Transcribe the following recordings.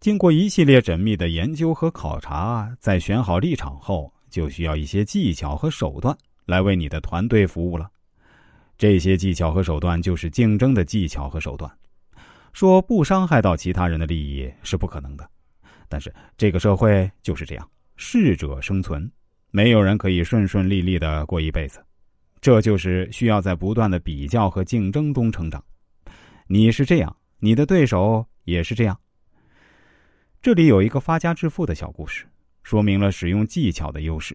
经过一系列缜密的研究和考察，在选好立场后，就需要一些技巧和手段来为你的团队服务了。这些技巧和手段就是竞争的技巧和手段。说不伤害到其他人的利益是不可能的，但是这个社会就是这样，适者生存，没有人可以顺顺利利的过一辈子。这就是需要在不断的比较和竞争中成长。你是这样，你的对手也是这样。这里有一个发家致富的小故事，说明了使用技巧的优势。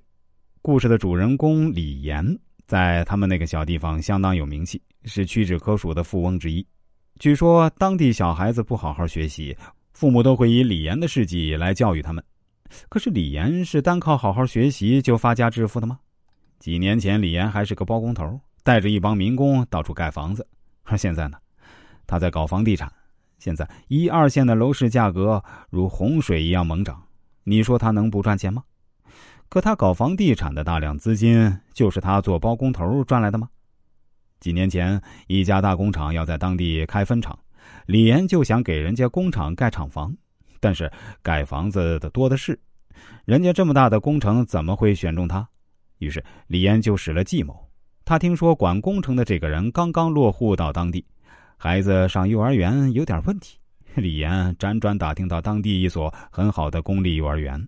故事的主人公李岩在他们那个小地方相当有名气，是屈指可数的富翁之一。据说当地小孩子不好好学习，父母都会以李岩的事迹来教育他们。可是李岩是单靠好好学习就发家致富的吗？几年前，李岩还是个包工头，带着一帮民工到处盖房子。而现在呢，他在搞房地产。现在一二线的楼市价格如洪水一样猛涨，你说他能不赚钱吗？可他搞房地产的大量资金就是他做包工头赚来的吗？几年前，一家大工厂要在当地开分厂，李岩就想给人家工厂盖厂房，但是盖房子的多的是，人家这么大的工程怎么会选中他？于是李岩就使了计谋。他听说管工程的这个人刚刚落户到当地。孩子上幼儿园有点问题，李岩辗转打听到当地一所很好的公立幼儿园，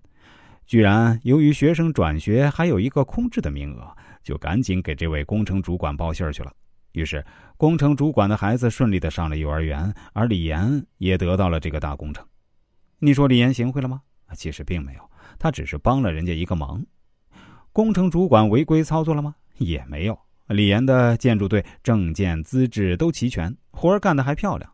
居然由于学生转学还有一个空置的名额，就赶紧给这位工程主管报信儿去了。于是，工程主管的孩子顺利的上了幼儿园，而李岩也得到了这个大工程。你说李岩行贿了吗？其实并没有，他只是帮了人家一个忙。工程主管违规操作了吗？也没有。李岩的建筑队证件资质都齐全，活儿干得还漂亮。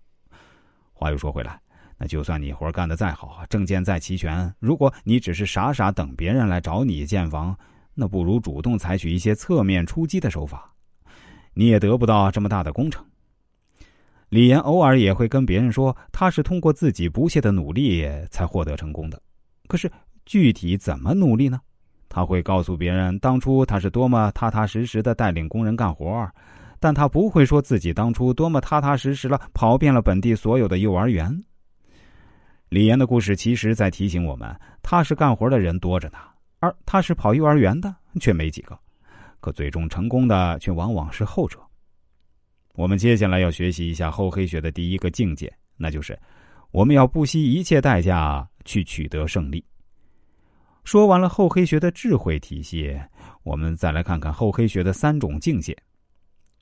话又说回来，那就算你活儿干得再好，证件再齐全，如果你只是傻傻等别人来找你建房，那不如主动采取一些侧面出击的手法，你也得不到这么大的工程。李岩偶尔也会跟别人说，他是通过自己不懈的努力才获得成功的。可是具体怎么努力呢？他会告诉别人当初他是多么踏踏实实的带领工人干活儿，但他不会说自己当初多么踏踏实实了跑遍了本地所有的幼儿园。李岩的故事其实在提醒我们，踏实干活的人多着呢，而踏实跑幼儿园的却没几个，可最终成功的却往往是后者。我们接下来要学习一下厚黑学的第一个境界，那就是我们要不惜一切代价去取得胜利。说完了厚黑学的智慧体系，我们再来看看厚黑学的三种境界。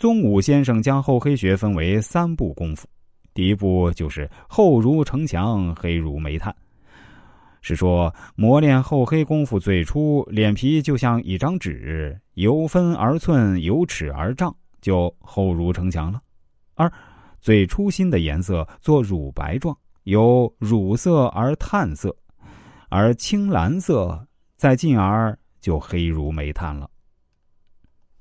宗武先生将厚黑学分为三步功夫，第一步就是厚如城墙，黑如煤炭，是说磨练厚黑功夫，最初脸皮就像一张纸，由分而寸，由尺而丈，就厚如城墙了；而最初心的颜色做乳白状，由乳色而炭色。而青蓝色，再进而就黑如煤炭了。